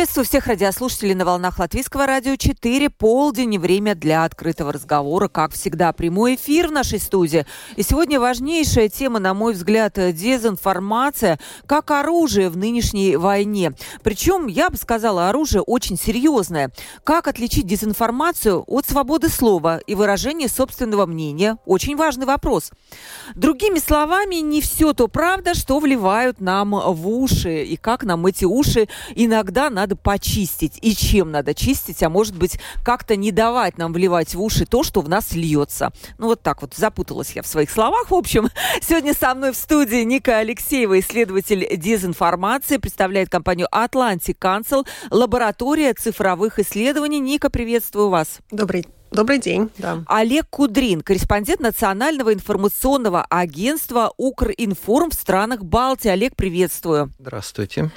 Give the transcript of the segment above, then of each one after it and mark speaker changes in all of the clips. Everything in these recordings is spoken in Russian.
Speaker 1: Приветствую всех радиослушателей на волнах Латвийского радио 4. Полдень и время для открытого разговора. Как всегда, прямой эфир в нашей студии. И сегодня важнейшая тема, на мой взгляд, дезинформация как оружие в нынешней войне. Причем, я бы сказала, оружие очень серьезное. Как отличить дезинформацию от свободы слова и выражения собственного мнения? Очень важный вопрос. Другими словами, не все то правда, что вливают нам в уши. И как нам эти уши иногда надо почистить. И чем надо чистить, а может быть, как-то не давать нам вливать в уши то, что в нас льется. Ну, вот так вот запуталась я в своих словах. В общем, сегодня со мной в студии Ника Алексеева, исследователь дезинформации, представляет компанию Atlantic Council, лаборатория цифровых исследований. Ника, приветствую вас.
Speaker 2: Добрый Добрый день. Да.
Speaker 1: Олег Кудрин, корреспондент Национального информационного агентства Укринформ в странах Балтии. Олег, приветствую.
Speaker 3: Здравствуйте.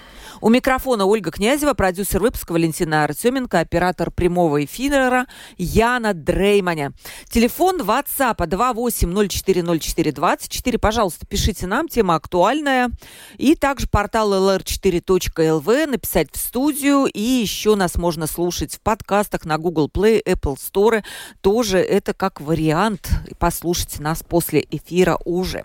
Speaker 1: У микрофона Ольга Князева, продюсер выпуска Валентина Артеменко, оператор прямого эфира Яна Дрейманя. Телефон WhatsApp 28040424. Пожалуйста, пишите нам, тема актуальная. И также портал lr4.lv, написать в студию. И еще нас можно слушать в подкастах на Google Play, Apple Store. Тоже это как вариант. Послушайте нас после эфира уже.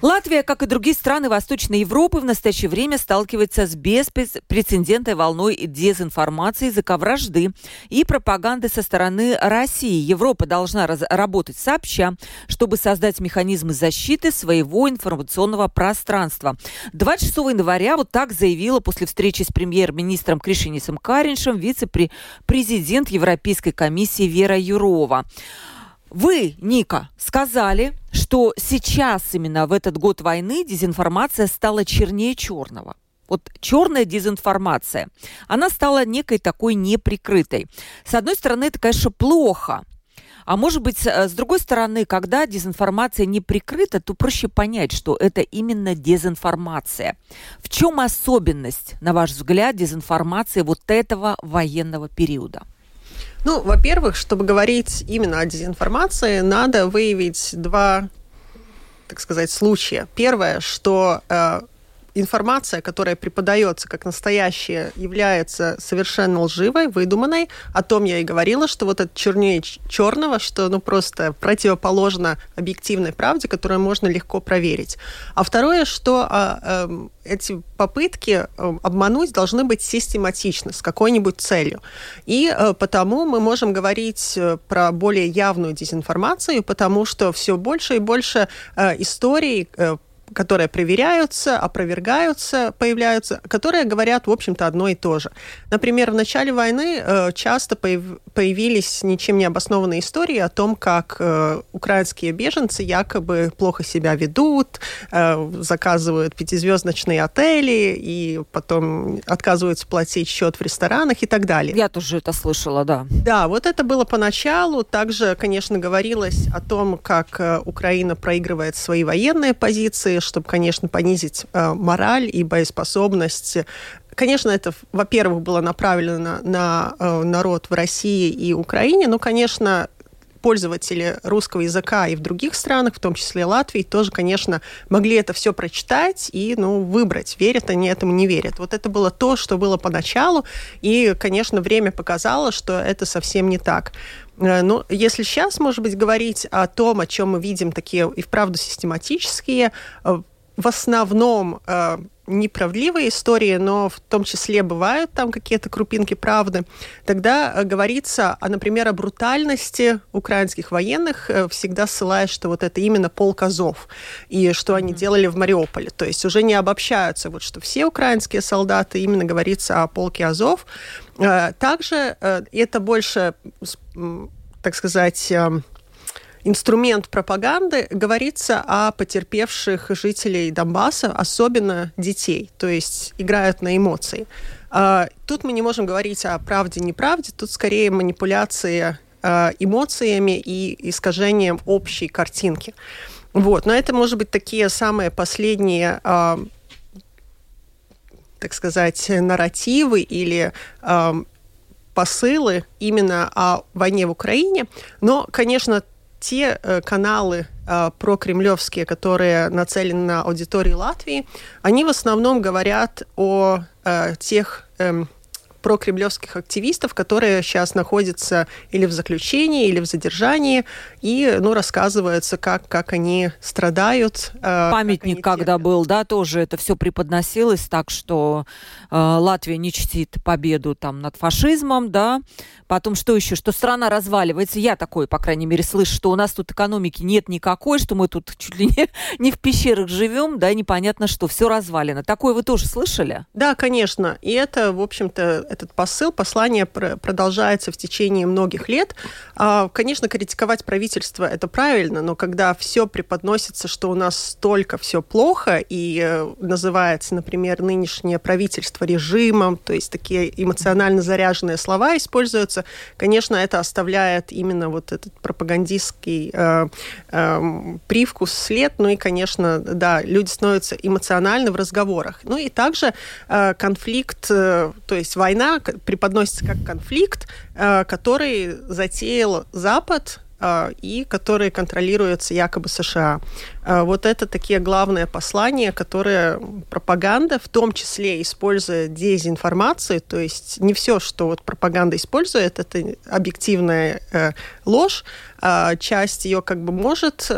Speaker 1: Латвия, как и другие страны Восточной Европы, в настоящее время сталкивается с беспрецедентной волной дезинформации, языка вражды и пропаганды со стороны России. Европа должна работать сообща, чтобы создать механизмы защиты своего информационного пространства. 26 января вот так заявила после встречи с премьер-министром Кришинисом Кариншем вице-президент Европейской комиссии Вера Юрова. Вы, Ника, сказали, что сейчас именно в этот год войны дезинформация стала чернее черного. Вот черная дезинформация, она стала некой такой неприкрытой. С одной стороны, это, конечно, плохо. А может быть, с другой стороны, когда дезинформация не прикрыта, то проще понять, что это именно дезинформация. В чем особенность, на ваш взгляд, дезинформации вот этого военного периода?
Speaker 2: Ну, во-первых, чтобы говорить именно о дезинформации, надо выявить два, так сказать, случая. Первое, что э, информация, которая преподается как настоящая, является совершенно лживой, выдуманной. О том я и говорила, что вот это чернее черного, что ну просто противоположно объективной правде, которую можно легко проверить. А второе, что а, э, эти попытки э, обмануть должны быть систематичны, с какой-нибудь целью. И э, потому мы можем говорить э, про более явную дезинформацию, потому что все больше и больше э, историй э, которые проверяются, опровергаются, появляются, которые говорят, в общем-то, одно и то же. Например, в начале войны э, часто появ, появились ничем не обоснованные истории о том, как э, украинские беженцы якобы плохо себя ведут, э, заказывают пятизвездочные отели и потом отказываются платить счет в ресторанах и так далее.
Speaker 1: Я тоже это слышала, да.
Speaker 2: Да, вот это было поначалу. Также, конечно, говорилось о том, как Украина проигрывает свои военные позиции, чтобы, конечно, понизить э, мораль и боеспособность Конечно, это, во-первых, было направлено на, на э, народ в России и Украине, но, конечно, пользователи русского языка и в других странах, в том числе Латвии, тоже, конечно, могли это все прочитать и ну, выбрать, верят они этому, не верят. Вот это было то, что было поначалу, и, конечно, время показало, что это совсем не так. Э, ну, если сейчас, может быть, говорить о том, о чем мы видим такие и вправду систематические, э, в основном э, неправдивые истории, но в том числе бывают там какие-то крупинки правды, тогда говорится, а, например, о брутальности украинских военных, всегда ссылаясь, что вот это именно полк Азов, и что они делали в Мариуполе. То есть уже не обобщаются, вот что все украинские солдаты, именно говорится о полке Азов. Э, также это больше, так сказать, инструмент пропаганды, говорится о потерпевших жителей Донбасса, особенно детей, то есть играют на эмоции. Тут мы не можем говорить о правде-неправде, тут скорее манипуляция э, эмоциями и искажением общей картинки. Вот. Но это, может быть, такие самые последние э, так сказать, нарративы или э, посылы именно о войне в Украине. Но, конечно, те э, каналы э, прокремлевские, которые нацелены на аудиторию Латвии, они в основном говорят о э, тех э, прокремлевских активистов, которые сейчас находятся или в заключении, или в задержании, и ну, рассказывается, как, как они страдают.
Speaker 1: Э, Памятник, как когда был, да, тоже это все преподносилось так, что э, Латвия не чтит победу там над фашизмом, да, потом что еще, что страна разваливается, я такое, по крайней мере, слышу, что у нас тут экономики нет никакой, что мы тут чуть ли не, не в пещерах живем, да, непонятно что, все развалено. Такое вы тоже слышали?
Speaker 2: Да, конечно, и это, в общем-то, этот посыл, послание продолжается в течение многих лет. А, конечно, критиковать правительство это правильно, но когда все преподносится, что у нас столько все плохо, и э, называется, например, нынешнее правительство режимом, то есть такие эмоционально заряженные слова используются, конечно, это оставляет именно вот этот пропагандистский э, э, привкус, след, ну и, конечно, да, люди становятся эмоциональны в разговорах. Ну и также э, конфликт, э, то есть война война преподносится как конфликт, э, который затеял Запад э, и который контролируется якобы США. Э, вот это такие главные послания, которые пропаганда, в том числе используя дезинформацию, то есть не все, что вот пропаганда использует, это объективная ложь, часть ее как бы может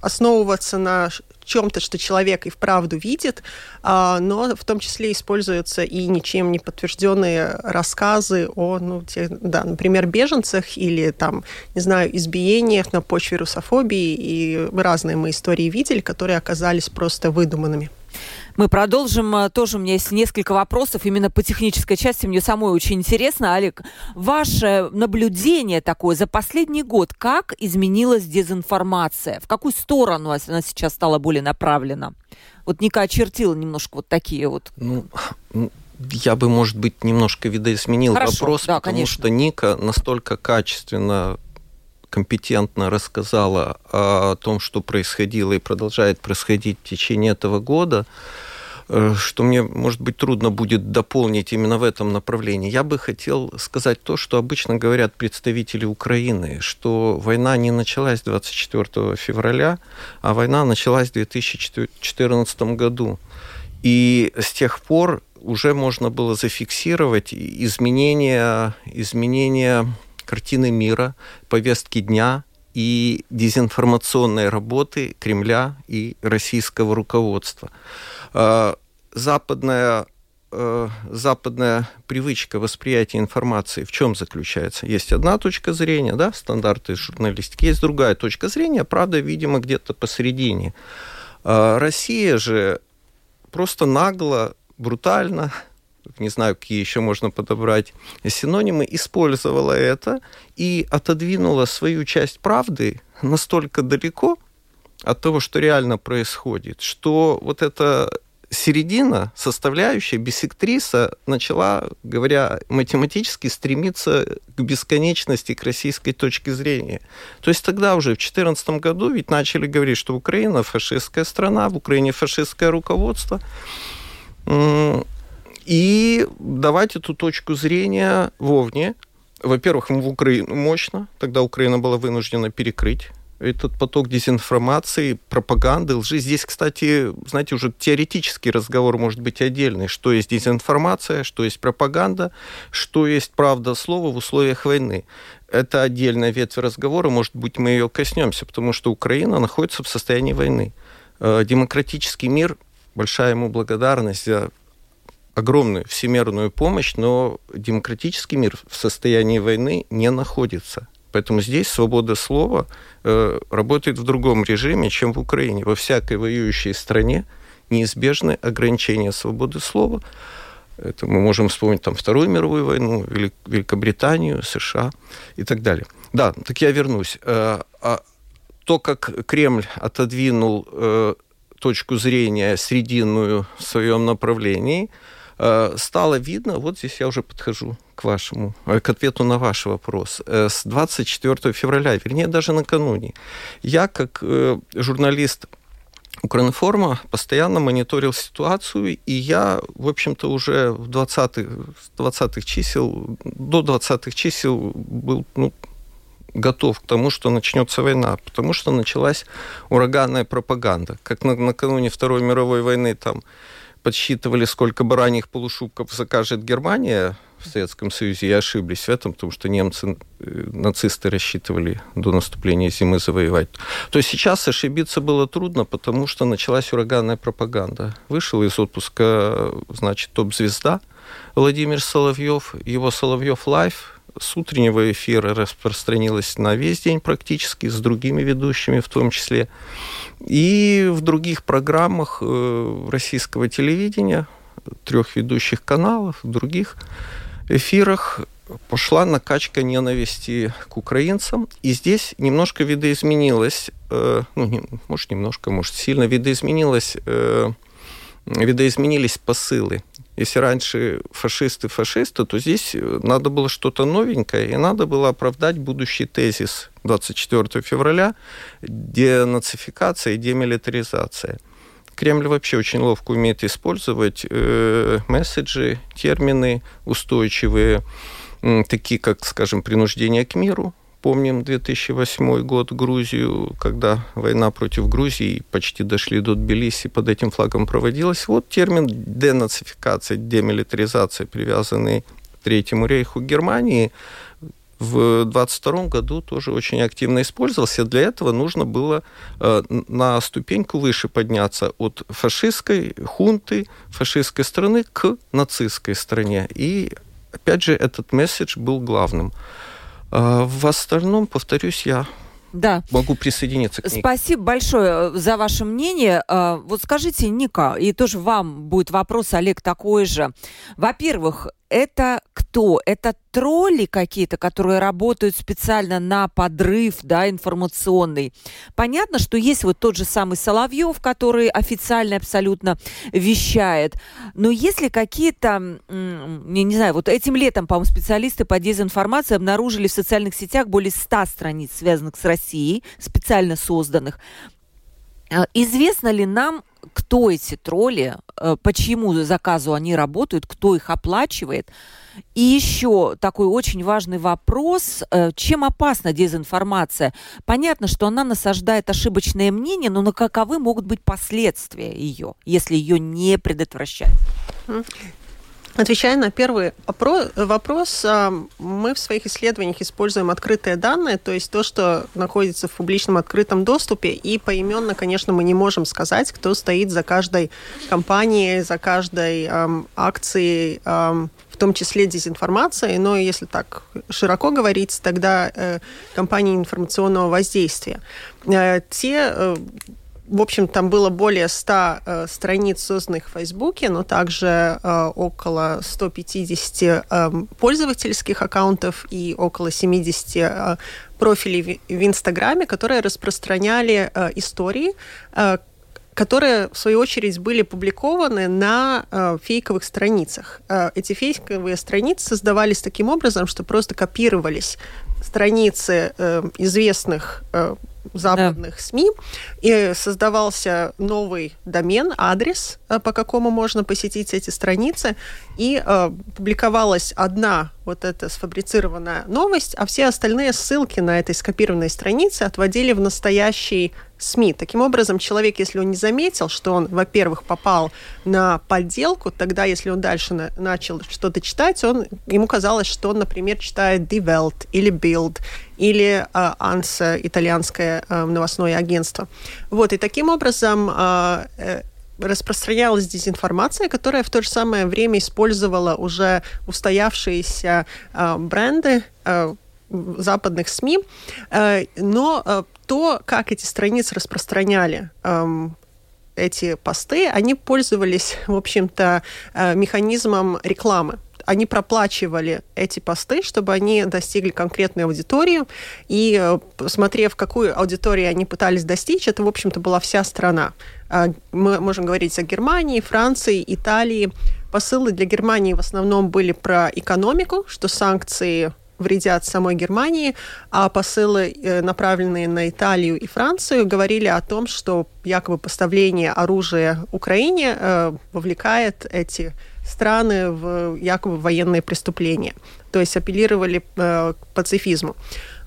Speaker 2: основываться на чем-то, что человек и вправду видит, а, но в том числе используются и ничем не подтвержденные рассказы о, ну, тех, да, например, беженцах или там, не знаю, избиениях на почве русофобии, и разные мы истории видели, которые оказались просто выдуманными.
Speaker 1: Мы продолжим. Э, тоже у меня есть несколько вопросов именно по технической части. Мне самой очень интересно. Олег, ваше наблюдение такое за последний год, как изменилась дезинформация? В какую сторону она сейчас стала более направлена? Вот Ника очертила немножко вот такие вот.
Speaker 3: Ну, я бы, может быть, немножко видоизменил Хорошо, вопрос, да, потому конечно. что Ника настолько качественно компетентно рассказала о том, что происходило и продолжает происходить в течение этого года, что мне, может быть, трудно будет дополнить именно в этом направлении. Я бы хотел сказать то, что обычно говорят представители Украины, что война не началась 24 февраля, а война началась в 2014 году. И с тех пор уже можно было зафиксировать изменения, изменения картины мира, повестки дня и дезинформационной работы Кремля и российского руководства. Э, западная э, западная привычка восприятия информации в чем заключается? Есть одна точка зрения, да, стандарты журналистики, есть другая точка зрения, правда, видимо, где-то посередине. Э, Россия же просто нагло, брутально, не знаю, какие еще можно подобрать синонимы, использовала это и отодвинула свою часть правды настолько далеко от того, что реально происходит, что вот это середина, составляющая, бисектриса начала, говоря математически, стремиться к бесконечности, к российской точке зрения. То есть тогда уже в 2014 году ведь начали говорить, что Украина фашистская страна, в Украине фашистское руководство. И давать эту точку зрения вовне. Во-первых, в Украину мощно, тогда Украина была вынуждена перекрыть этот поток дезинформации, пропаганды, лжи. Здесь, кстати, знаете, уже теоретический разговор может быть отдельный. Что есть дезинформация, что есть пропаганда, что есть правда слова в условиях войны. Это отдельная ветвь разговора, может быть, мы ее коснемся, потому что Украина находится в состоянии войны. Э, демократический мир, большая ему благодарность за огромную всемирную помощь, но демократический мир в состоянии войны не находится. Поэтому здесь свобода слова э, работает в другом режиме, чем в Украине. Во всякой воюющей стране неизбежны ограничения свободы слова. Это мы можем вспомнить там Вторую мировую войну, Велик, Великобританию, США и так далее. Да, так я вернусь. Э, а то, как Кремль отодвинул э, точку зрения срединную в своем направлении, стало видно, вот здесь я уже подхожу к вашему, к ответу на ваш вопрос. С 24 февраля, вернее, даже накануне, я как журналист Укринформа постоянно мониторил ситуацию, и я, в общем-то, уже в 20-х 20 чисел, до 20-х чисел был ну, готов к тому, что начнется война, потому что началась ураганная пропаганда. Как на, накануне Второй мировой войны там подсчитывали, сколько бараньих полушубков закажет Германия в Советском Союзе, и ошиблись в этом, потому что немцы, э, нацисты рассчитывали до наступления зимы завоевать. То есть сейчас ошибиться было трудно, потому что началась ураганная пропаганда. Вышел из отпуска, значит, топ-звезда Владимир Соловьев, его Соловьев Live, с утреннего эфира распространилась на весь день практически, с другими ведущими в том числе. И в других программах э, российского телевидения, трех ведущих каналов, других эфирах пошла накачка ненависти к украинцам. И здесь немножко видоизменилось, э, ну, не, может, немножко, может, сильно видоизменилось, э, видоизменились посылы. Если раньше фашисты фашисты, то здесь надо было что-то новенькое, и надо было оправдать будущий тезис 24 февраля денацификация и демилитаризация. Кремль вообще очень ловко умеет использовать э, месседжи, термины устойчивые, э, такие как, скажем, принуждение к миру. Помним 2008 год Грузию, когда война против Грузии почти дошли до Тбилиси, под этим флагом проводилась. Вот термин денацификация, демилитаризация, привязанный к Третьему рейху Германии, в 22 году тоже очень активно использовался. Для этого нужно было э, на ступеньку выше подняться от фашистской хунты, фашистской страны к нацистской стране. И, опять же, этот месседж был главным. Э, в остальном, повторюсь, я да. Могу присоединиться к
Speaker 1: ней. Спасибо большое э, за ваше мнение. Вот скажите, Ника, и тоже вам будет вопрос, Олег, такой же. Во-первых, это кто? Это тролли какие-то, которые работают специально на подрыв, да, информационный. Понятно, что есть вот тот же самый Соловьев, который официально абсолютно вещает. Но если какие-то, не, не знаю, вот этим летом, по-моему, специалисты по дезинформации обнаружили в социальных сетях более 100 страниц, связанных с Россией, специально созданных. А известно ли нам, кто эти тролли, э, по чьему заказу они работают, кто их оплачивает. И еще такой очень важный вопрос, э, чем опасна дезинформация? Понятно, что она насаждает ошибочное мнение, но на каковы могут быть последствия ее, если ее не предотвращать?
Speaker 2: Отвечая на первый вопрос, а, мы в своих исследованиях используем открытые данные, то есть то, что находится в публичном открытом доступе, и поименно, конечно, мы не можем сказать, кто стоит за каждой компанией, за каждой эм, акцией, эм, в том числе дезинформацией, но если так широко говорить, тогда э, компании информационного воздействия. Э, те э, в общем, там было более 100 э, страниц, созданных в Фейсбуке, но также э, около 150 э, пользовательских аккаунтов и около 70 э, профилей в, в Инстаграме, которые распространяли э, истории, э, которые, в свою очередь, были публикованы на э, фейковых страницах. Э, эти фейковые страницы создавались таким образом, что просто копировались страницы э, известных э, западных да. СМИ, и создавался новый домен, адрес, э, по какому можно посетить эти страницы, и э, публиковалась одна вот эта сфабрицированная новость, а все остальные ссылки на этой скопированной странице отводили в настоящий СМИ. Таким образом, человек, если он не заметил, что он, во-первых, попал на подделку, тогда, если он дальше на, начал что-то читать, он, ему казалось, что он, например, читает Die Welt или Bild или э, ANSA, итальянское э, новостное агентство. Вот, и таким образом э, распространялась дезинформация, которая в то же самое время использовала уже устоявшиеся бренды западных СМИ, но то, как эти страницы распространяли эм, эти посты, они пользовались, в общем-то, механизмом рекламы они проплачивали эти посты, чтобы они достигли конкретной аудитории. И посмотрев, какую аудиторию они пытались достичь, это, в общем-то, была вся страна. Мы можем говорить о Германии, Франции, Италии, посылы для Германии в основном были про экономику, что санкции вредят самой Германии, а посылы, э, направленные на Италию и Францию, говорили о том, что якобы поставление оружия Украине э, вовлекает эти страны в якобы военные преступления. То есть апеллировали э, к пацифизму.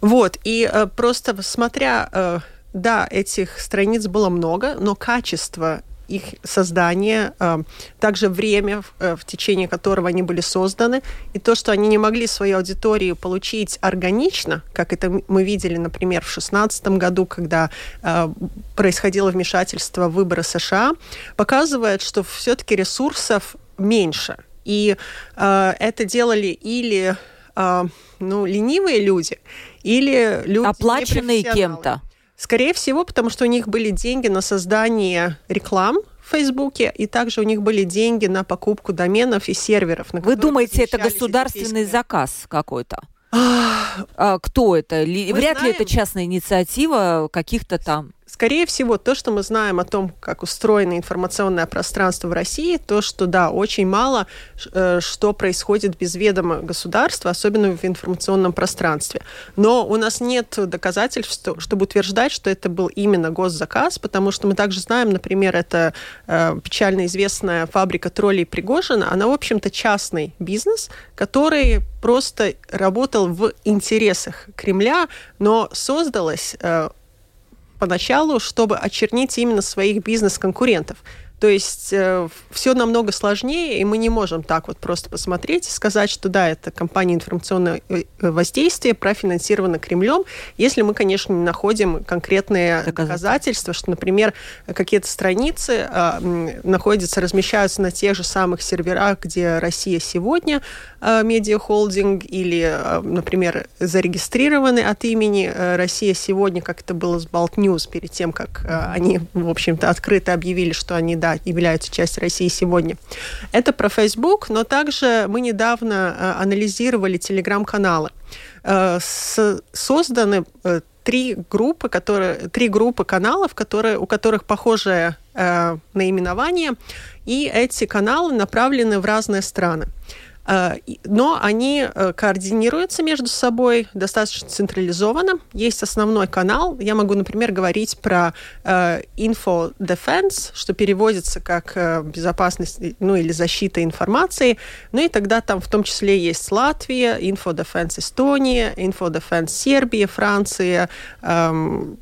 Speaker 2: Вот, и э, просто смотря, э, да, этих страниц было много, но качество их создания, э, также время, э, в течение которого они были созданы, и то, что они не могли свою аудиторию получить органично, как это мы видели, например, в 2016 году, когда э, происходило вмешательство в выборы США, показывает, что все-таки ресурсов меньше. И это делали или ну, ленивые люди, или люди
Speaker 1: оплаченные кем-то.
Speaker 2: Скорее всего, потому что у них были деньги на создание реклам в Фейсбуке, и также у них были деньги на покупку доменов и серверов.
Speaker 1: Вы думаете, это государственный заказ какой-то? а, кто это? Мы Вряд знаем... ли это частная инициатива каких-то там
Speaker 2: Скорее всего, то, что мы знаем о том, как устроено информационное пространство в России, то, что, да, очень мало э, что происходит без ведома государства, особенно в информационном пространстве. Но у нас нет доказательств, чтобы утверждать, что это был именно госзаказ, потому что мы также знаем, например, это э, печально известная фабрика троллей Пригожина, она, в общем-то, частный бизнес, который просто работал в интересах Кремля, но создалась э, поначалу, чтобы очернить именно своих бизнес-конкурентов. То есть э, все намного сложнее, и мы не можем так вот просто посмотреть и сказать, что да, это компания информационного э, воздействия профинансирована Кремлем, если мы, конечно, не находим конкретные доказательства, что, например, какие-то страницы э, находятся, размещаются на тех же самых серверах, где Россия сегодня, э, медиахолдинг, или, э, например, зарегистрированы от имени э, Россия сегодня, как это было с Балтньюз News перед тем, как э, они, в общем-то, открыто объявили, что они, да, да, являются частью России сегодня. Это про Facebook, но также мы недавно э, анализировали телеграм-каналы. Э, созданы э, три группы, которые, три группы каналов, которые, у которых похожее наименование, и эти каналы направлены в разные страны. Э, но они э, координируются между собой достаточно централизованно. Есть основной канал. Я могу, например, говорить про э, Info Defense, что переводится как безопасность ну, или защита информации. Ну и тогда там в том числе есть Латвия, Info Defense Эстония, Info Defense Сербия, Франция, эм,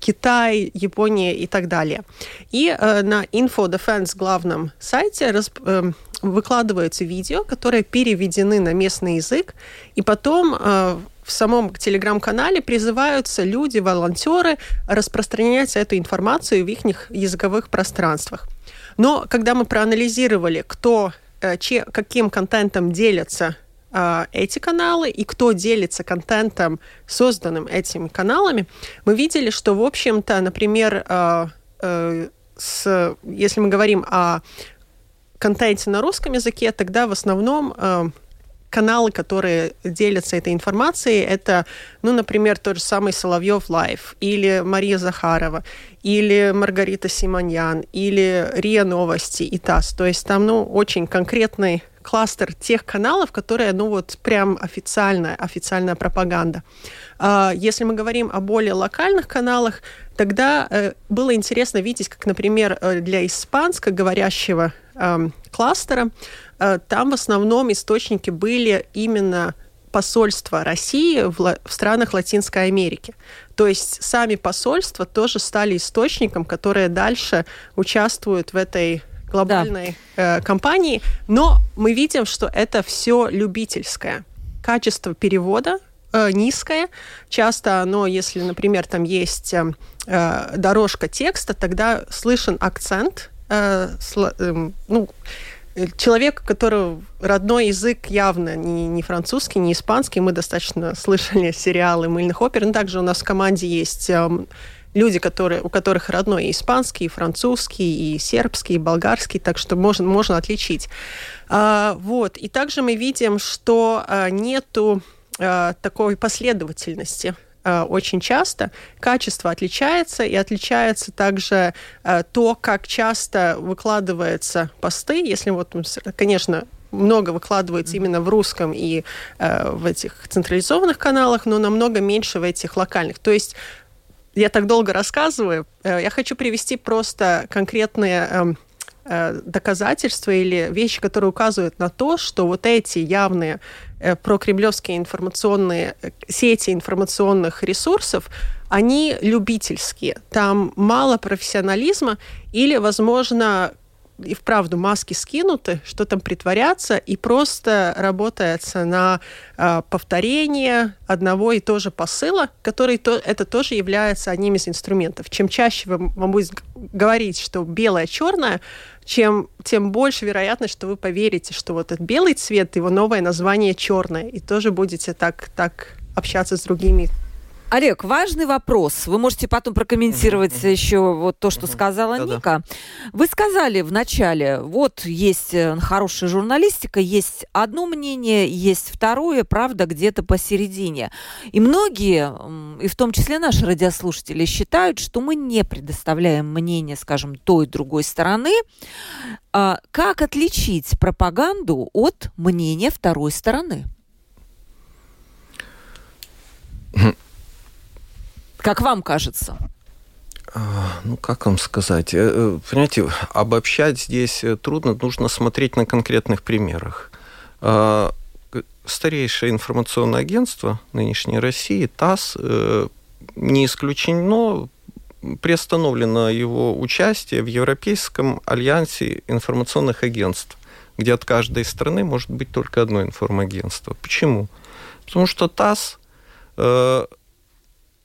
Speaker 2: Китай, Япония и так далее. И э, на Info Defense главном сайте раз, э, выкладываются видео, которые переведены на местный язык, и потом э, в самом телеграм-канале призываются люди, волонтеры распространять эту информацию в их языковых пространствах. Но когда мы проанализировали, кто, э, че, каким контентом делятся э, эти каналы и кто делится контентом, созданным этими каналами, мы видели, что, в общем-то, например, э, э, с, если мы говорим о контенте на русском языке, тогда в основном э, каналы, которые делятся этой информацией, это, ну, например, тот же самый Соловьев Лайв, или Мария Захарова, или Маргарита Симоньян, или РИА Новости и ТАСС. То есть там, ну, очень конкретный кластер тех каналов, которые, ну, вот прям официальная, официальная пропаганда. А, если мы говорим о более локальных каналах, тогда э, было интересно видеть, как, например, э, для испанско говорящего кластера, э, там в основном источники были именно посольства России в, в странах Латинской Америки. То есть сами посольства тоже стали источником, которые дальше участвуют в этой глобальной да. э, компании. Но мы видим, что это все любительское. Качество перевода э, низкое. Часто оно, если, например, там есть э, э дорожка текста, тогда слышен акцент э, эм, ну, человек, которого родной язык явно не, не французский, не испанский. Мы достаточно слышали сериалы мыльных опер. Но также у нас в команде есть эм, люди, которые, у которых родной и испанский, и французский, и сербский, и болгарский, так что можно, можно отличить. А, вот. И также мы видим, что а, нету а, такой последовательности э, очень часто. Качество отличается, и отличается также э, то, как часто выкладываются посты. Если вот, конечно, много выкладывается именно в русском и э, в этих централизованных каналах, но намного меньше в этих локальных. То есть я так долго рассказываю. Э, я хочу привести просто конкретные эм, э, доказательства или вещи, которые указывают на то, что вот эти явные э, прокремлевские информационные сети информационных ресурсов, они любительские. Там мало профессионализма или, возможно, и вправду маски скинуты, что там притворяться, и просто работается на э, повторение одного и того же посыла, который то, это тоже является одним из инструментов. Чем чаще вы, вам будет говорить, что белое черное, чем, тем больше вероятность, что вы поверите, что вот этот белый цвет, его новое название черное, и тоже будете так, так общаться с другими
Speaker 1: Олег, важный вопрос. Вы можете потом прокомментировать uh-huh, еще вот то, что uh-huh. сказала Да-да. Ника. Вы сказали в начале, вот есть э, хорошая журналистика, есть одно мнение, есть второе, правда, где-то посередине. И многие, и в том числе наши радиослушатели, считают, что мы не предоставляем мнение, скажем, той и другой стороны. А как отличить пропаганду от мнения второй стороны? Как вам кажется?
Speaker 3: А, ну, как вам сказать? Э, э, понимаете, обобщать здесь э, трудно, нужно смотреть на конкретных примерах. А, старейшее информационное агентство нынешней России, ТАСС, не исключено, приостановлено его участие в Европейском альянсе информационных агентств, где от каждой страны может быть только одно информагентство. Почему? Потому что ТАСС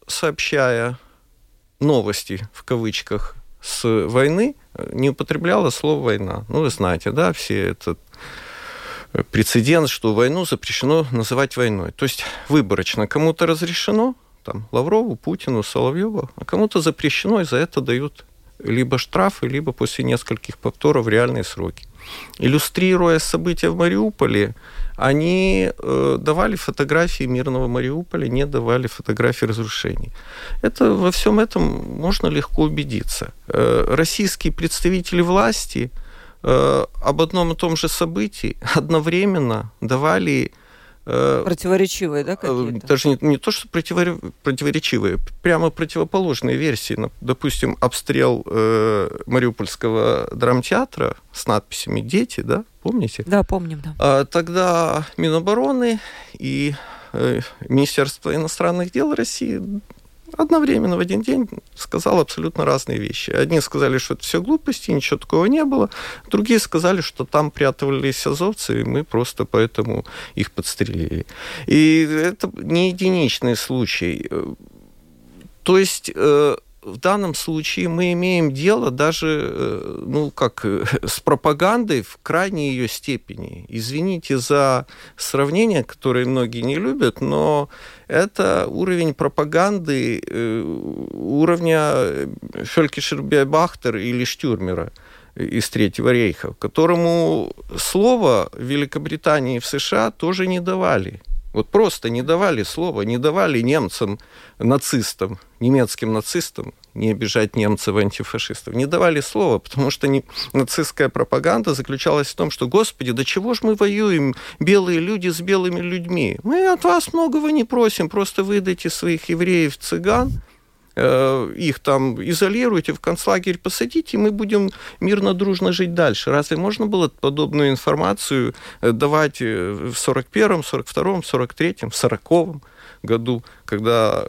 Speaker 3: сообщая новости в кавычках с войны, не употребляла слово война. Ну, вы знаете, да, все этот прецедент, что войну запрещено называть войной. То есть выборочно кому-то разрешено, там, Лаврову, Путину, Соловьеву, а кому-то запрещено, и за это дают либо штрафы, либо после нескольких повторов реальные сроки. Иллюстрируя события в Мариуполе, они э, давали фотографии мирного Мариуполя, не давали фотографии разрушений. Это во всем этом можно легко убедиться. Э, российские представители власти э, об одном и том же событии одновременно давали
Speaker 1: противоречивые, да, какие-то?
Speaker 3: Даже не, не то, что противоречивые, прямо противоположные версии. Допустим, обстрел э, Мариупольского драмтеатра с надписями «Дети», да, помните?
Speaker 1: Да, помним, да.
Speaker 3: А, тогда Минобороны и э, Министерство иностранных дел России одновременно в один день сказал абсолютно разные вещи. Одни сказали, что это все глупости, ничего такого не было. Другие сказали, что там прятывались азовцы, и мы просто поэтому их подстрелили. И это не единичный случай. То есть э, в данном случае мы имеем дело даже, э, ну, как э, с пропагандой в крайней ее степени. Извините за сравнение, которое многие не любят, но это уровень пропаганды э, уровня Фелькишербе-Бахтер или Штюрмера из Третьего рейха, которому слово Великобритании и в США тоже не давали. Вот просто не давали слова, не давали немцам, нацистам, немецким нацистам, не обижать немцев, антифашистов, не давали слова, потому что не, нацистская пропаганда заключалась в том, что, господи, до чего же мы воюем, белые люди с белыми людьми? Мы от вас многого не просим, просто выдайте своих евреев, цыган, их там изолируйте, в концлагерь посадите, и мы будем мирно, дружно жить дальше. Разве можно было подобную информацию э, давать э, в 41-м, 42-м, 43-м, 40-м году, когда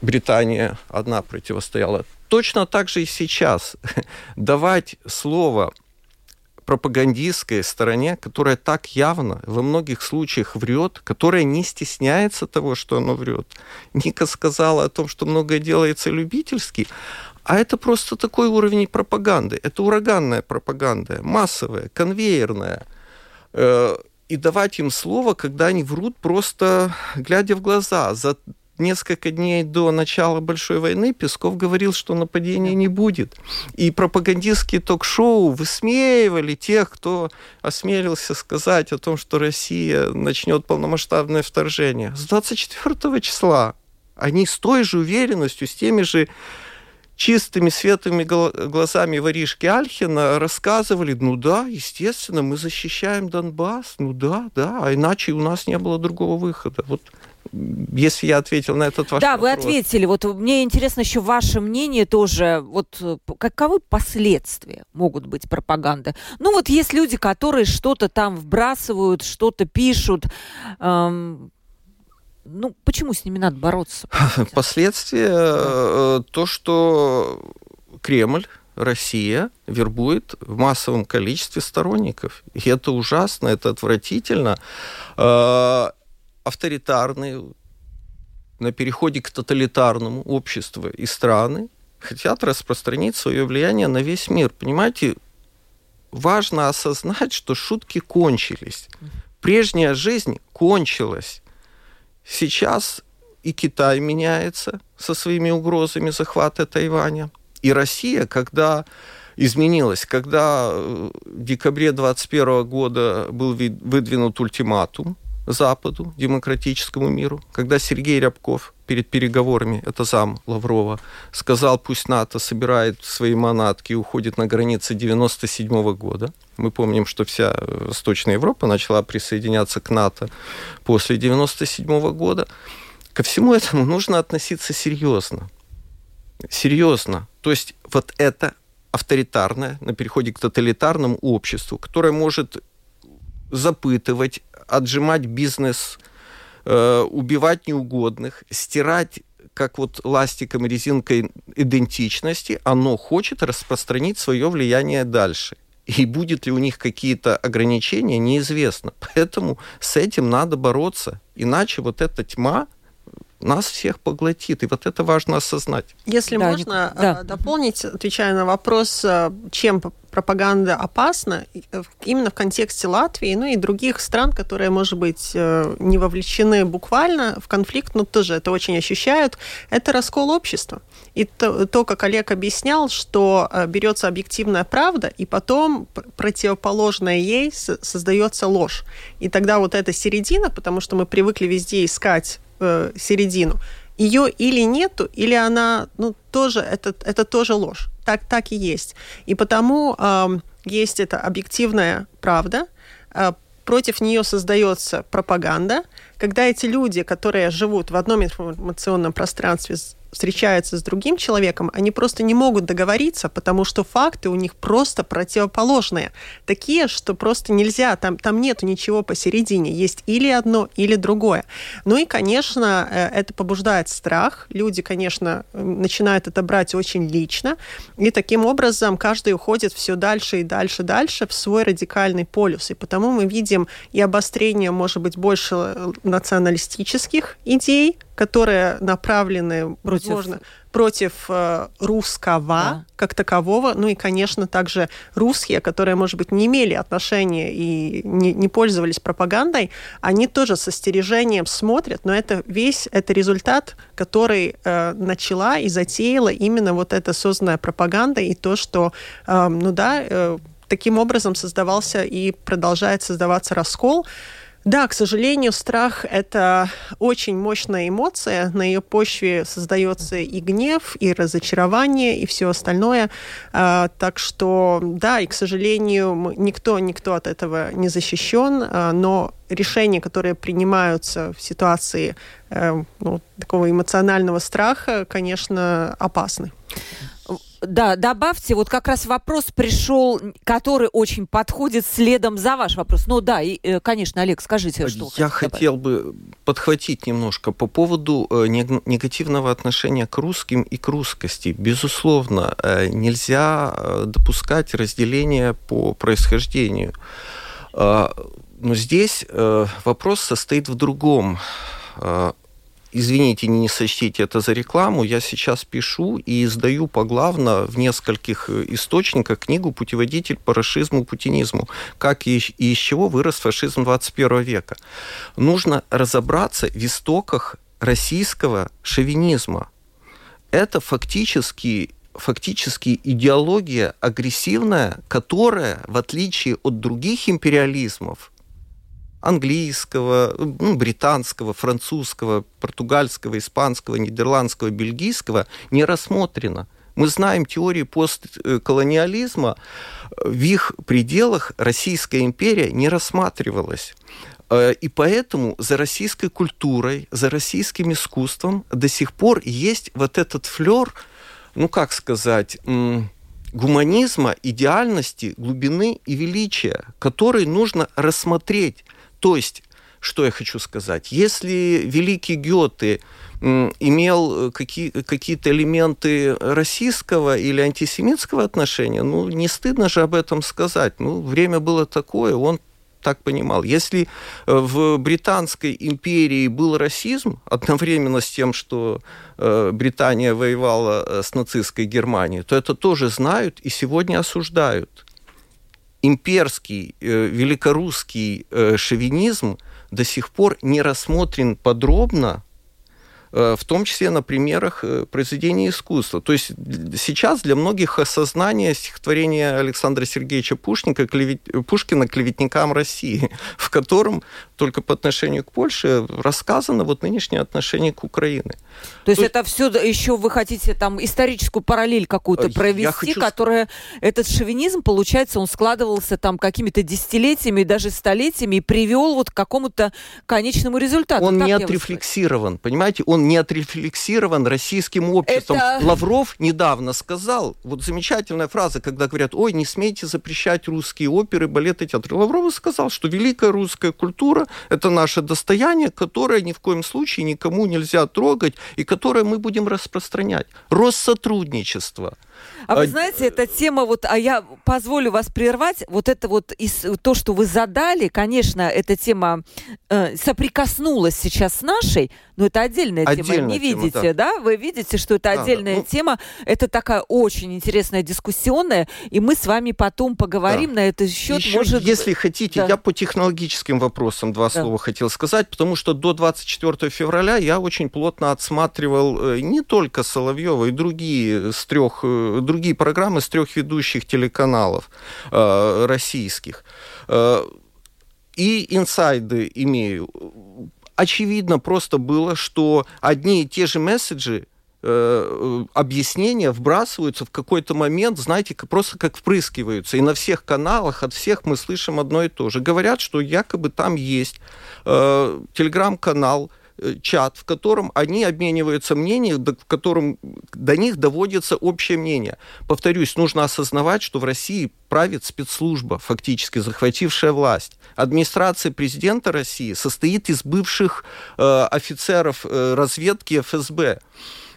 Speaker 3: Британия одна противостояла? Точно так же и сейчас. Давать слово пропагандистской стороне, которая так явно во многих случаях врет, которая не стесняется того, что оно врет. Ника сказала о том, что многое делается любительски, а это просто такой уровень пропаганды. Это ураганная пропаганда, массовая, конвейерная. Э, и давать им слово, когда они врут, просто глядя в глаза. За несколько дней до начала Большой войны Песков говорил, что нападения не будет. И пропагандистские ток-шоу высмеивали тех, кто осмелился сказать о том, что Россия начнет полномасштабное вторжение. С 24 числа Они с той же уверенностью, с теми же чистыми светлыми глазами воришки Альхина рассказывали, ну да, естественно, мы защищаем Донбасс, ну да, да, а иначе у нас не было другого выхода. Вот если я ответил на этот ваш
Speaker 1: да,
Speaker 3: вопрос.
Speaker 1: Да, вы ответили. Вот мне интересно еще ваше мнение тоже. Вот каковы последствия могут быть пропаганды? Ну вот есть люди, которые что-то там вбрасывают, что-то пишут. Эм, ну, почему с ними надо бороться?
Speaker 3: Последствия да. Э, то, что Кремль Россия вербует в массовом количестве сторонников. И это ужасно, это отвратительно. Э, авторитарные, на переходе к тоталитарному обществу и страны хотят распространить свое влияние на весь мир. Понимаете, важно осознать, что шутки кончились. Прежняя жизнь кончилась. Сейчас и Китай меняется со своими угрозами захвата Тайваня. И Россия, когда изменилась, когда в декабре 2021 года был выдвинут ультиматум Западу, демократическому миру, когда Сергей Рябков перед переговорами, это зам Лаврова, сказал, пусть НАТО собирает свои манатки и уходит на границы 97 -го года. Мы помним, что вся Восточная Европа начала присоединяться к НАТО после 97 -го года. Ко всему этому нужно относиться серьезно. Серьезно. То есть вот это авторитарное, на переходе к тоталитарному обществу, которое может запытывать, отжимать бизнес, э, убивать неугодных, стирать как вот ластиком резинкой идентичности, оно хочет распространить свое влияние дальше. И будет ли у них какие-то ограничения, неизвестно. Поэтому с этим надо бороться. Иначе вот эта тьма, нас всех поглотит. И вот это важно осознать.
Speaker 2: Если да, можно да. дополнить, отвечая на вопрос, э, чем пропаганда опасна, э, именно в контексте Латвии, ну и других стран, которые, может быть, э, не вовлечены буквально в конфликт, но тоже это очень ощущают, это раскол общества. И то, то как Олег объяснял, что берется объективная правда, и потом противоположная ей создается ложь. И тогда вот эта середина, потому что мы привыкли везде искать э, середину. Ее или нету, или она, ну, тоже, это, это тоже ложь. Так, так и есть. И потому э, есть эта объективная правда, э, против нее создается пропаганда, когда эти люди, которые живут в одном информационном пространстве встречаются с другим человеком, они просто не могут договориться, потому что факты у них просто противоположные. Такие, что просто нельзя, там, там нету ничего посередине. Есть или одно, или другое. Ну и, конечно, э, это побуждает страх. Люди, конечно, начинают это брать очень лично. И таким образом каждый уходит все дальше и дальше, дальше в свой радикальный полюс. И потому мы видим и обострение, может быть, больше э, националистических идей, которые направлены, против, возможно, против э, русского да. как такового, ну и, конечно, также русские, которые, может быть, не имели отношения и не, не пользовались пропагандой, они тоже со стережением смотрят, но это весь это результат, который э, начала и затеяла именно вот эта созданная пропаганда и то, что, э, ну да, э, таким образом создавался и продолжает создаваться раскол. Да, к сожалению, страх – это очень мощная эмоция. На ее почве создается и гнев, и разочарование, и все остальное. А, так что, да, и, к сожалению, никто, никто от этого не защищен, а, но решения, которые принимаются в ситуации э, ну, такого эмоционального страха, конечно, опасны.
Speaker 1: Да, добавьте, вот как раз вопрос пришел, который очень подходит следом за ваш вопрос. Ну да, и, э, конечно, Олег, скажите, что
Speaker 3: Я хотел бы подхватить немножко по поводу э, негативного отношения к русским и к русскости. Безусловно, э, нельзя допускать разделение по происхождению. Но здесь вопрос состоит в другом извините, не сочтите это за рекламу, я сейчас пишу и издаю поглавно в нескольких э, источниках книгу «Путеводитель по расизму, путинизму. Как и, из чего вырос фашизм 21 века». Нужно разобраться в истоках российского шовинизма. Это фактически фактически идеология агрессивная, которая, в отличие от других империализмов, английского, ну, британского, французского, португальского, испанского, нидерландского, бельгийского не рассмотрено. Мы знаем теории постколониализма, в их пределах Российская империя не рассматривалась. Э, и поэтому за российской культурой, за российским искусством до сих пор есть вот этот флер, ну как сказать, гуманизма, идеальности, глубины и величия, который нужно рассмотреть. То есть, что я хочу сказать, если великий Гёте имел э, какие, какие-то элементы российского или антисемитского отношения, ну, не стыдно же об этом сказать. Ну, время было такое, он так понимал. Если э, в Британской империи был расизм, одновременно с тем, что э, Британия воевала с нацистской Германией, то это тоже знают и сегодня осуждают. Имперский, великорусский шовинизм до сих пор не рассмотрен подробно Э, в том числе на примерах э, произведений искусства. То есть сейчас для многих осознание стихотворения Александра Сергеевича Пушника, клевет... Пушкина «Клеветникам России», в котором только по отношению к Польше рассказано вот нынешнее отношение к Украине.
Speaker 1: То есть То... это все еще вы хотите там историческую параллель какую-то э, провести, хочу... которая этот шовинизм, получается, он складывался там какими-то десятилетиями, даже столетиями и привел вот к какому-то конечному результату.
Speaker 3: Он не отрефлексирован, понимаете? Он он не отрефлексирован российским обществом. Это... Лавров недавно сказал, вот замечательная фраза, когда говорят, ой, не смейте запрещать русские оперы, балеты, театры. Лавров сказал, что великая русская культура – это наше достояние, которое ни в коем случае никому нельзя трогать и которое мы будем распространять. Россотрудничество –
Speaker 1: а вы знаете, эта тема, вот, а я позволю вас прервать, вот это вот из, то, что вы задали, конечно, эта тема э, соприкоснулась сейчас с нашей, но это отдельная, отдельная тема, не тема, видите, да. да? Вы видите, что это отдельная да, да. Ну, тема, это такая очень интересная дискуссионная, и мы с вами потом поговорим да. на этот счет.
Speaker 3: Еще, может... Если хотите, да. я по технологическим вопросам два да. слова хотел сказать, потому что до 24 февраля я очень плотно отсматривал э, не только Соловьева и другие с трех э, другие программы с трех ведущих телеканалов э, российских. Э, и инсайды имею. Очевидно просто было, что одни и те же месседжи э, объяснения вбрасываются в какой-то момент, знаете, просто как впрыскиваются. И на всех каналах от всех мы слышим одно и то же. Говорят, что якобы там есть э, телеграм-канал чат, в котором они обмениваются мнением, в котором до них доводится общее мнение. Повторюсь, нужно осознавать, что в России правит спецслужба, фактически захватившая власть. Администрация президента России состоит из бывших э, офицеров э, разведки ФСБ.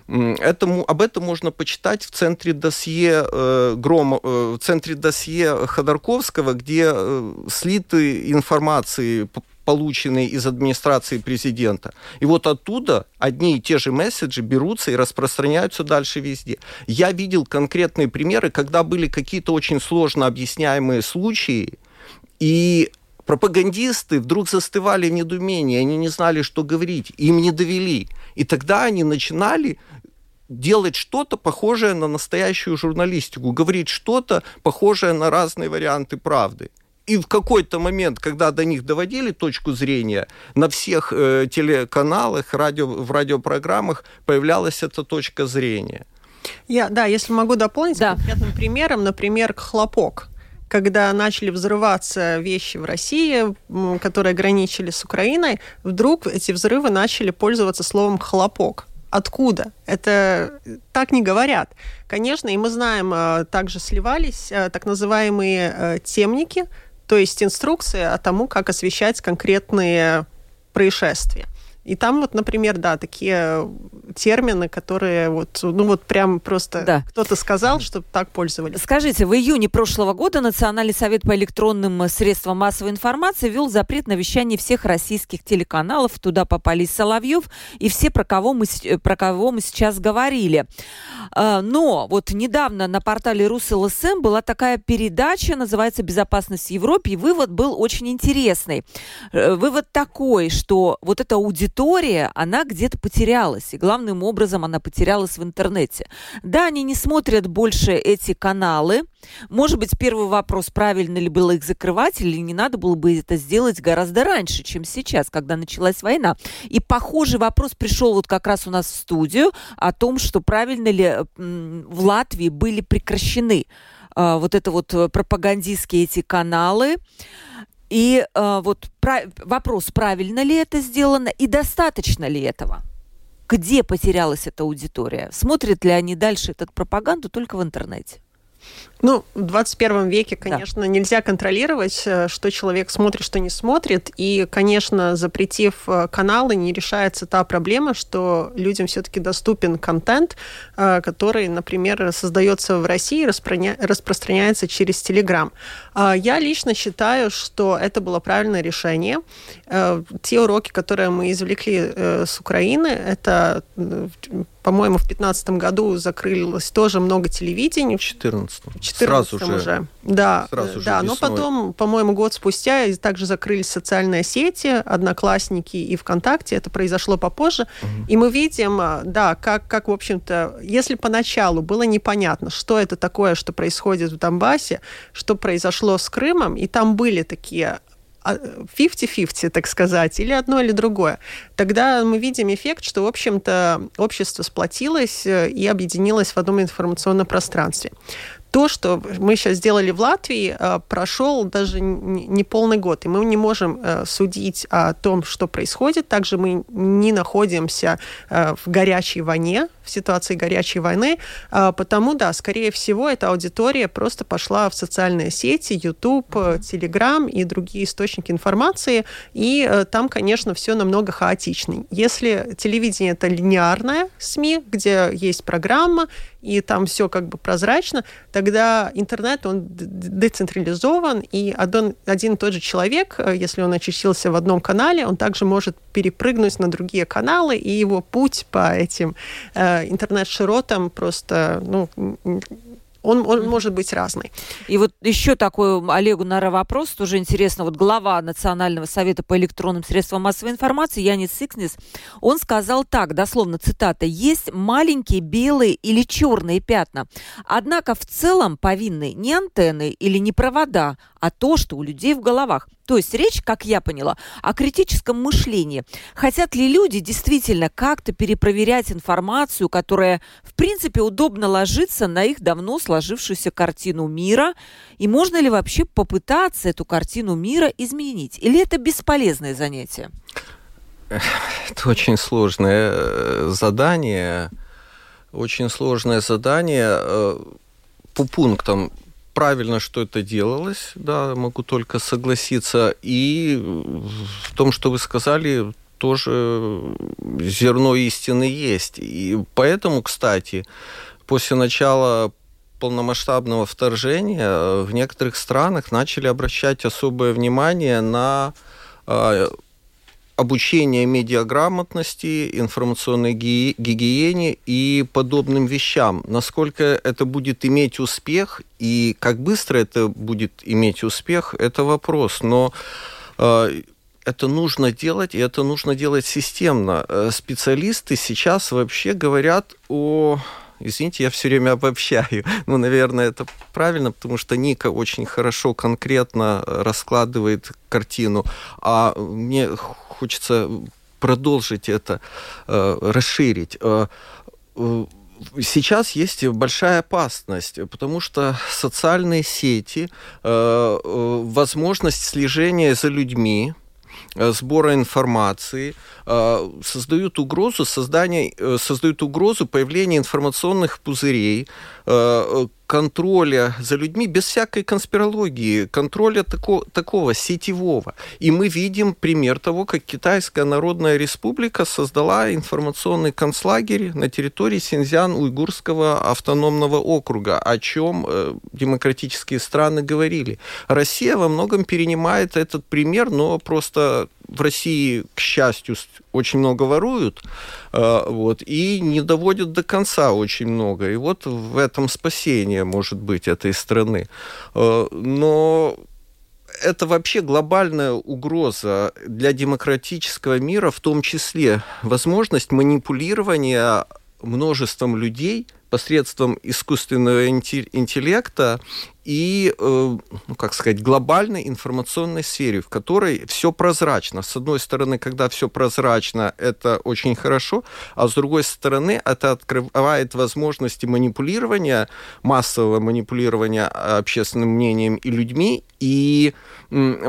Speaker 3: Этому, об этом можно почитать в центре досье э, Грома, э, в центре досье Ходорковского, где э, слиты информации полученные из администрации президента. И вот оттуда одни и те же месседжи берутся и распространяются дальше везде. Я видел конкретные примеры, когда были какие-то очень сложно объясняемые случаи, и пропагандисты вдруг застывали в недоумении, они не знали, что говорить, им не довели. И тогда они начинали делать что-то похожее на настоящую журналистику, говорить что-то похожее на разные варианты правды. И в какой-то момент, когда до них доводили точку зрения, на всех э, телеканалах, радио, в радиопрограммах появлялась эта точка зрения.
Speaker 2: Я, да, если могу дополнить да. конкретным примером, например, хлопок когда начали взрываться вещи в России, которые граничили с Украиной, вдруг эти взрывы начали пользоваться словом «хлопок». Откуда? Это так не говорят. Конечно, и мы знаем, э, также сливались э, так называемые э, темники, то есть инструкция о тому, как освещать конкретные происшествия. И там вот, например, да, такие термины, которые вот, ну вот прям просто да. кто-то сказал, что так пользовались.
Speaker 1: Скажите, в июне прошлого года Национальный совет по электронным средствам массовой информации ввел запрет на вещание всех российских телеканалов. Туда попали Соловьев и все, про кого мы, про кого мы сейчас говорили. А, но вот недавно на портале РусЛСМ была такая передача, называется «Безопасность в Европе», и вывод был очень интересный. Э, вывод такой, что вот эта аудитория аудитория, она где-то потерялась. И главным образом она потерялась в интернете. Да, они не смотрят больше эти каналы. Может быть, первый вопрос, правильно ли было их закрывать, или не надо было бы это сделать гораздо раньше, чем сейчас, когда началась война. И похожий вопрос пришел вот как раз у нас в студию о том, что правильно ли в Латвии были прекращены э, вот это вот пропагандистские эти каналы. И э, вот про, вопрос, правильно ли это сделано и достаточно ли этого? Где потерялась эта аудитория? Смотрят ли они дальше эту пропаганду только в интернете?
Speaker 2: Ну, в 21 веке, конечно, да. нельзя контролировать, э, что человек смотрит, что не смотрит. И, конечно, запретив э, каналы, не решается та проблема, что людям все-таки доступен контент, э, который, например, создается в России, распространяется через Телеграм. А я лично считаю, что это было правильное решение. Те уроки, которые мы извлекли с Украины, это по-моему, в 2015 году закрылось тоже много телевидений. В
Speaker 3: 2014.
Speaker 2: В 2014 Сразу же. уже. Да, Сразу же да. но потом, по-моему, год спустя также закрылись социальные сети, Одноклассники и ВКонтакте. Это произошло попозже. Угу. И мы видим, а, да, как, как, в общем-то, если поначалу было непонятно, что это такое, что происходит в Донбассе, что произошло с Крымом, и там были такие 50-50, так сказать, или одно, или другое, тогда мы видим эффект, что, в общем-то, общество сплотилось э, и объединилось в одном информационном пространстве то, что мы сейчас сделали в Латвии, э, прошел даже не полный год, и мы не можем э, судить о том, что происходит. Также мы не находимся в горячей войне, ситуации горячей войны, потому, да, скорее всего, эта аудитория просто пошла в социальные сети, YouTube, Telegram и другие источники информации, и там, конечно, все намного хаотичнее. Если телевидение это линеарное СМИ, где есть программа, и там все как бы прозрачно, тогда интернет, он децентрализован, и один, один и тот же человек, э, если он очутился в одном канале, он также может перепрыгнуть на другие каналы, и его путь по этим э, интернет-широтам просто ну, он, он может быть разный.
Speaker 1: И вот еще такой Олегу Нара вопрос, тоже интересно. Вот глава Национального совета по электронным средствам массовой информации Янис Сикнис, он сказал так, дословно цитата, «Есть маленькие белые или черные пятна. Однако в целом повинны не антенны или не провода, а то, что у людей в головах. То есть речь, как я поняла, о критическом мышлении. Хотят ли люди действительно как-то перепроверять информацию, которая, в принципе, удобно ложится на их давно сложившуюся картину мира? И можно ли вообще попытаться эту картину мира изменить? Или это бесполезное занятие?
Speaker 3: Это очень сложное э, задание. Очень сложное задание э, по пунктам правильно, что это делалось, да, могу только согласиться. И в том, что вы сказали, тоже зерно истины есть. И поэтому, кстати, после начала полномасштабного вторжения в некоторых странах начали обращать особое внимание на а, обучение медиаграмотности, информационной гигиене и подобным вещам. Насколько это будет иметь успех и как быстро это будет иметь успех, это вопрос. Но э, это нужно делать, и это нужно делать системно. Э, специалисты сейчас вообще говорят о Извините, я все время обобщаю. Ну, наверное, это правильно, потому что Ника очень хорошо, конкретно раскладывает картину. А мне хочется продолжить это, э, расширить. Э, э, сейчас есть большая опасность, потому что социальные сети, возможность слежения за людьми, сбора информации создают угрозу создания, создают угрозу появления информационных пузырей, контроля за людьми без всякой конспирологии, контроля тако, такого сетевого. И мы видим пример того, как Китайская Народная Республика создала информационный концлагерь на территории Синьцзян-Уйгурского автономного округа, о чем э, демократические страны говорили. Россия во многом перенимает этот пример, но просто в России, к счастью, очень много воруют, э, вот, и не доводят до конца очень много. И вот в этом спасение, может быть, этой страны. Э, но это вообще глобальная угроза для демократического мира, в том числе возможность манипулирования множеством людей посредством искусственного интеллекта и, э, ну, как сказать, глобальной информационной серии, в которой все прозрачно. С одной стороны, когда все прозрачно, это очень хорошо, а с другой стороны, это открывает возможности манипулирования, массового манипулирования общественным мнением и людьми, и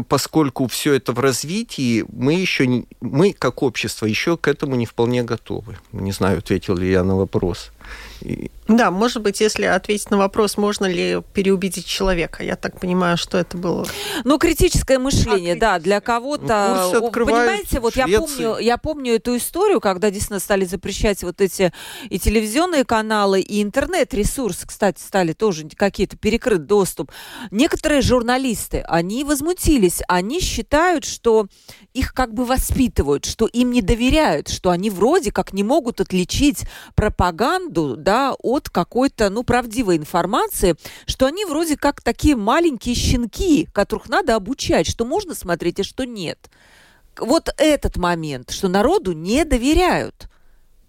Speaker 3: поскольку все это в развитии, мы еще, не, мы как общество еще к этому не вполне готовы. Не знаю, ответил ли я на вопрос.
Speaker 2: Да, может быть, если ответить на вопрос, можно ли переубедить человека. Я так понимаю, что это было...
Speaker 1: Ну, критическое мышление, а, да, для кого-то... Ну, Понимаете, вот я помню, я помню эту историю, когда действительно стали запрещать вот эти и телевизионные каналы, и интернет-ресурсы, кстати, стали тоже какие-то перекрыт доступ. Некоторые журналисты, они возмутились, они считают, что их как бы воспитывают, что им не доверяют, что они вроде как не могут отличить пропаганду, да, от какой-то, ну, правдивой информации, что они вроде как такие маленькие щенки, которых надо обучать, что можно смотреть, а что нет. Вот этот момент, что народу не доверяют.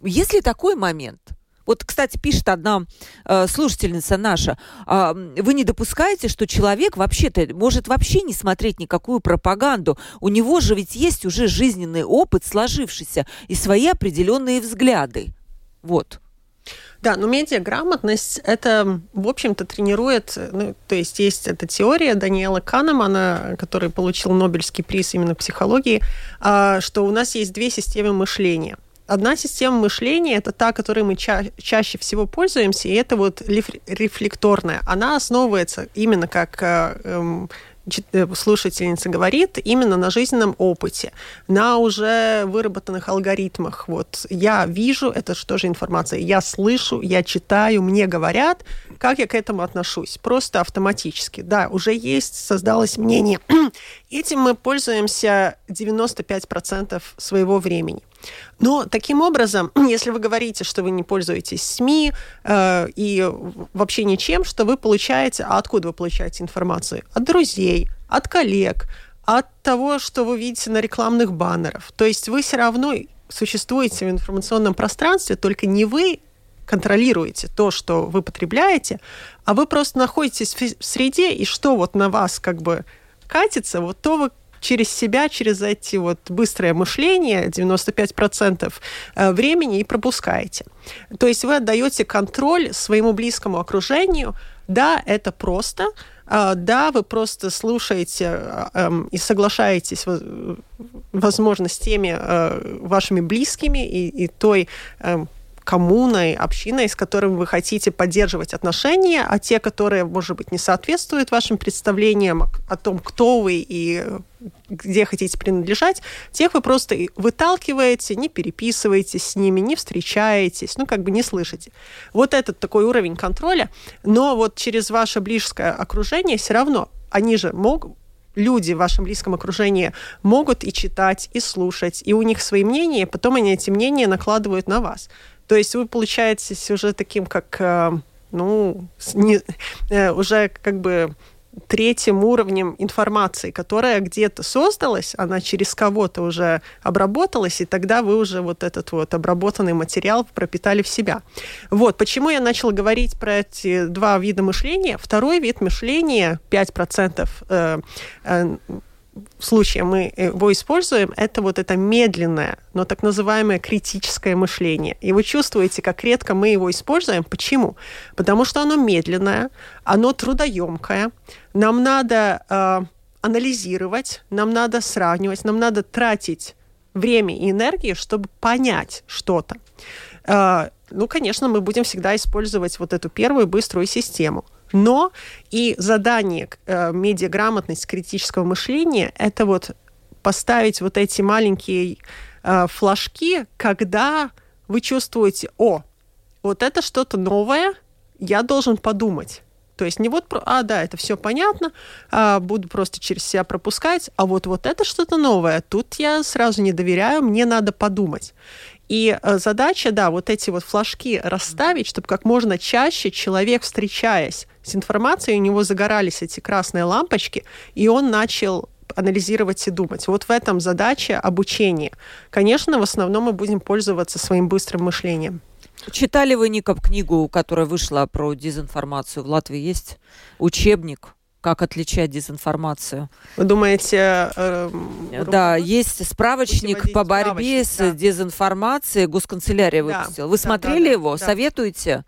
Speaker 1: Есть ли такой момент? Вот, кстати, пишет одна э, слушательница наша, э, вы не допускаете, что человек вообще-то может вообще не смотреть никакую пропаганду. У него же ведь есть уже жизненный опыт сложившийся и свои определенные взгляды. Вот.
Speaker 2: Да, но медиаграмотность это, в общем-то, тренирует, ну, то есть есть эта теория Даниэла Канемана, который получил Нобелевский приз именно психологии, а, что у нас есть две системы мышления. Одна система мышления – это та, которой мы ча- чаще всего пользуемся, и это вот рефлекторная. Она основывается именно как э, эм, слушательница говорит, именно на жизненном опыте, на уже выработанных алгоритмах. Вот я вижу, это же информация, я слышу, я читаю, мне говорят, как я к этому отношусь, просто автоматически. Да, уже есть, создалось мнение. Этим мы пользуемся 95% своего времени. Но таким образом, если вы говорите, что вы не пользуетесь СМИ э, и вообще ничем, что вы получаете, а откуда вы получаете информацию? От друзей, от коллег, от того, что вы видите на рекламных баннерах. То есть вы все равно существуете в информационном пространстве, только не вы контролируете то, что вы потребляете, а вы просто находитесь в среде, и что вот на вас как бы катится, вот то вы через себя, через эти вот быстрое мышление 95% э, времени и пропускаете. То есть вы отдаете контроль своему близкому окружению. Да, это просто, а, да, вы просто слушаете э, эм, и соглашаетесь, возможно, с теми э, вашими близкими и, и той эм, коммуной, общиной, с которым вы хотите поддерживать отношения, а те, которые, может быть, не соответствуют вашим представлениям о том, кто вы и где хотите принадлежать, тех вы просто выталкиваете, не переписываетесь с ними, не встречаетесь, ну, как бы не слышите. Вот этот такой уровень контроля, но вот через ваше близкое окружение все равно они же могут, люди в вашем близком окружении могут и читать, и слушать, и у них свои мнения, потом они эти мнения накладывают на вас. То есть вы получаетесь уже таким, как, э, ну, не, э, уже как бы третьим уровнем информации, которая где-то создалась, она через кого-то уже обработалась, и тогда вы уже вот этот вот обработанный материал пропитали в себя. Вот, почему я начала говорить про эти два вида мышления. Второй вид мышления, 5% э, э, случае мы его используем, это вот это медленное, но так называемое критическое мышление. И вы чувствуете, как редко мы его используем. Почему? Потому что оно медленное, оно трудоемкое. Нам надо э, анализировать, нам надо сравнивать, нам надо тратить время и энергию, чтобы понять что-то. Э, ну, конечно, мы будем всегда использовать вот эту первую быструю систему. Но и задание э, медиаграмотность критического мышления – это вот поставить вот эти маленькие э, флажки, когда вы чувствуете, о, вот это что-то новое, я должен подумать. То есть не вот, а, да, это все понятно, а, буду просто через себя пропускать, а вот, вот это что-то новое, тут я сразу не доверяю, мне надо подумать. И э, задача, да, вот эти вот флажки расставить, чтобы как можно чаще человек, встречаясь с информацией, у него загорались эти красные лампочки, и он начал анализировать и думать. Вот в этом задача обучения. Конечно, в основном мы будем пользоваться своим быстрым мышлением.
Speaker 1: Читали вы, Никоп, книгу, которая вышла про дезинформацию? В Латвии есть учебник как отличать дезинформацию.
Speaker 2: Вы думаете...
Speaker 1: Э, да, есть справочник по борьбе с да. дезинформацией. Госканцелярия да, выпустила. Вы да, смотрели да, его? Да. Советуете?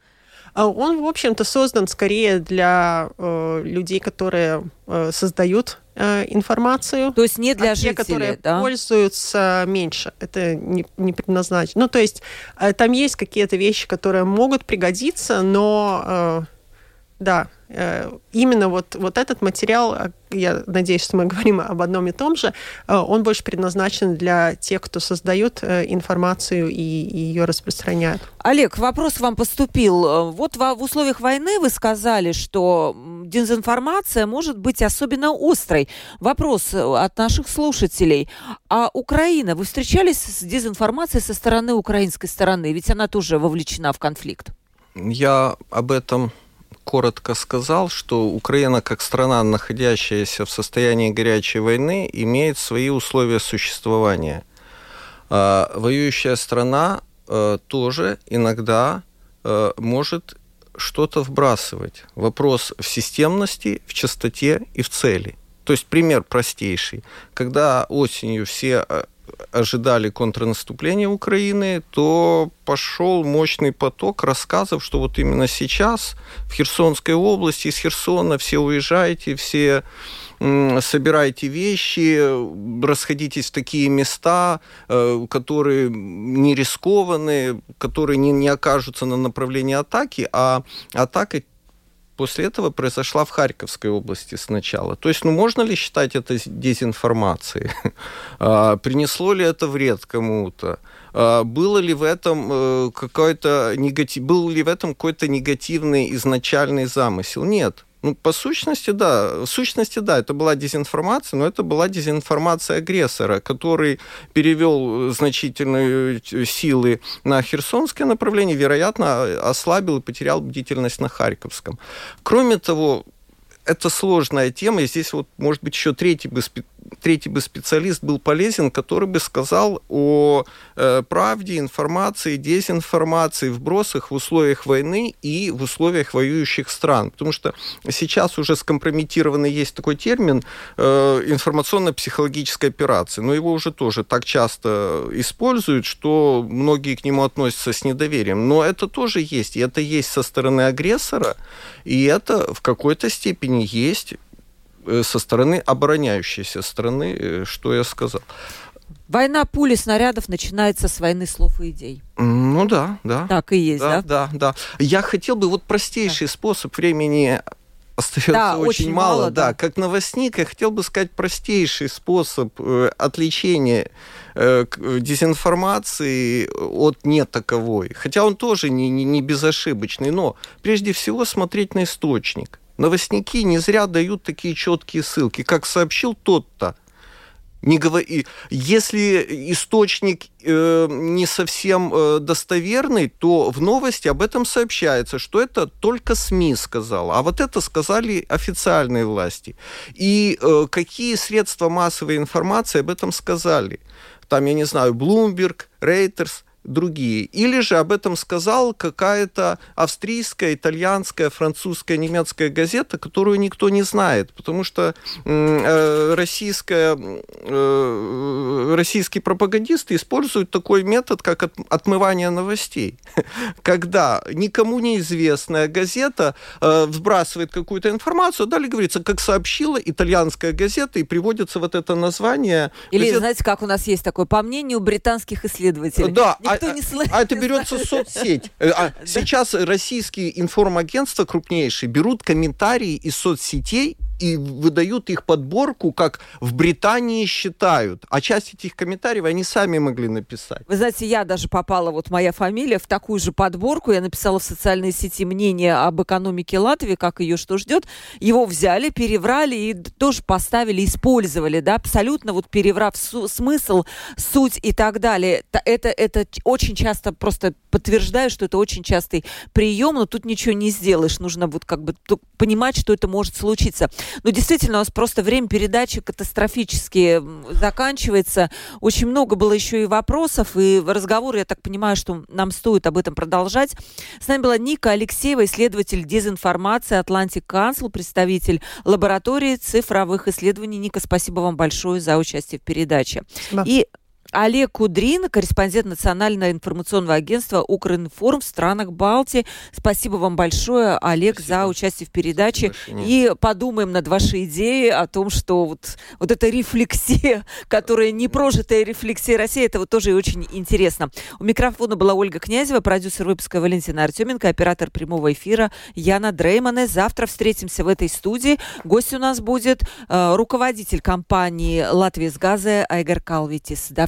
Speaker 2: А он, в общем-то, создан скорее для э, людей, которые э, создают э, информацию.
Speaker 1: То есть не для а
Speaker 2: жителей,
Speaker 1: те,
Speaker 2: которые
Speaker 1: да?
Speaker 2: пользуются меньше. Это не, не предназначено. Ну, то есть э, там есть какие-то вещи, которые могут пригодиться, но э, да, Э, именно вот, вот этот материал, э, я надеюсь, что мы говорим об одном и том же, э, он больше предназначен для тех, кто создает информацию и, и ее распространяет.
Speaker 1: Олег, вопрос вам поступил. Вот в, в условиях войны вы сказали, что дезинформация может быть особенно острой. Вопрос от наших слушателей. А Украина, вы встречались с дезинформацией со стороны украинской стороны? Ведь она тоже вовлечена в конфликт.
Speaker 3: Я об этом коротко сказал, что Украина как страна, находящаяся в состоянии горячей войны, имеет свои условия существования. А, воюющая страна а, тоже иногда а, может что-то вбрасывать. Вопрос в системности, в частоте и в цели. То есть пример простейший. Когда осенью все ожидали контрнаступления Украины, то пошел мощный поток рассказов, что вот именно сейчас в Херсонской области, из Херсона все уезжаете, все собирайте вещи, расходитесь в такие места, э, которые не рискованные, которые не, не окажутся на направлении атаки, а атака после этого произошла в Харьковской области сначала. То есть, ну, можно ли считать это дезинформацией? А, принесло ли это вред кому-то? А, было ли в этом э, какой-то негатив, был ли в этом какой-то негативный изначальный замысел? Нет. Ну, по сущности, да. В сущности, да, это была дезинформация, но это была дезинформация агрессора, который перевел значительные силы на Херсонское направление, вероятно, ослабил и потерял бдительность на Харьковском. Кроме того, это сложная тема, и здесь вот, может быть, еще третий бы третий бы специалист был полезен, который бы сказал о э, правде, информации, дезинформации, вбросах в условиях войны и в условиях воюющих стран. Потому что сейчас уже скомпрометированный есть такой термин э, информационно-психологическая операция, но его уже тоже так часто используют, что многие к нему относятся с недоверием. Но это тоже есть, и это есть со стороны агрессора, и это в какой-то степени есть со стороны обороняющейся страны, э, что я сказал.
Speaker 1: Война пули снарядов начинается с войны слов и идей.
Speaker 3: Ну да, да.
Speaker 1: Так и есть,
Speaker 3: да? Да, да, да. Я хотел бы вот простейший да. способ времени остается да, очень, очень мало, мало да. да. Как новостник я хотел бы сказать простейший способ э, отличения э, дезинформации от не таковой. Хотя он тоже не, не, не безошибочный, но прежде всего смотреть на источник новостники не зря дают такие четкие ссылки. Как сообщил тот-то, не говори, если источник э, не совсем э, достоверный, то в новости об этом сообщается, что это только СМИ сказала, а вот это сказали официальные власти. И э, какие средства массовой информации об этом сказали? Там, я не знаю, Bloomberg, Reuters, другие. Или же об этом сказал какая-то австрийская, итальянская, французская, немецкая газета, которую никто не знает, потому что э, российская, э, российские пропагандисты используют такой метод, как от, отмывание новостей. Когда никому неизвестная газета э, вбрасывает какую-то информацию, далее говорится, как сообщила итальянская газета, и приводится вот это название.
Speaker 1: Или, газет... знаете, как у нас есть такое, по мнению британских исследователей.
Speaker 3: Да, Никто а, не слышит. А это берется соцсеть. Э, а сейчас российские информагентства крупнейшие берут комментарии из соцсетей и выдают их подборку, как в Британии считают. А часть этих комментариев они сами могли написать.
Speaker 1: Вы знаете, я даже попала, вот моя фамилия, в такую же подборку. Я написала в социальной сети мнение об экономике Латвии, как ее что ждет. Его взяли, переврали и тоже поставили, использовали, да, абсолютно вот переврав смысл, суть и так далее. Это, это очень часто просто подтверждаю, что это очень частый прием, но тут ничего не сделаешь. Нужно вот как бы понимать, что это может случиться. Но действительно, у нас просто время передачи катастрофически заканчивается. Очень много было еще и вопросов, и разговоры, я так понимаю, что нам стоит об этом продолжать. С нами была Ника Алексеева, исследователь дезинформации Atlantic Council, представитель лаборатории цифровых исследований. Ника, спасибо вам большое за участие в передаче. Спасибо. И Олег Кудрин, корреспондент Национального информационного агентства «Укринформ» в странах Балтии. Спасибо вам большое, Олег, Спасибо. за участие в передаче. И подумаем над вашей идеей о том, что вот, вот эта рефлексия, которая не прожитая рефлексия России, это вот тоже очень интересно. У микрофона была Ольга Князева, продюсер выпуска Валентина Артеменко, оператор прямого эфира Яна Дреймане. Завтра встретимся в этой студии. Гость у нас будет э, руководитель компании «Латвия с газа» Айгар Калвитис. До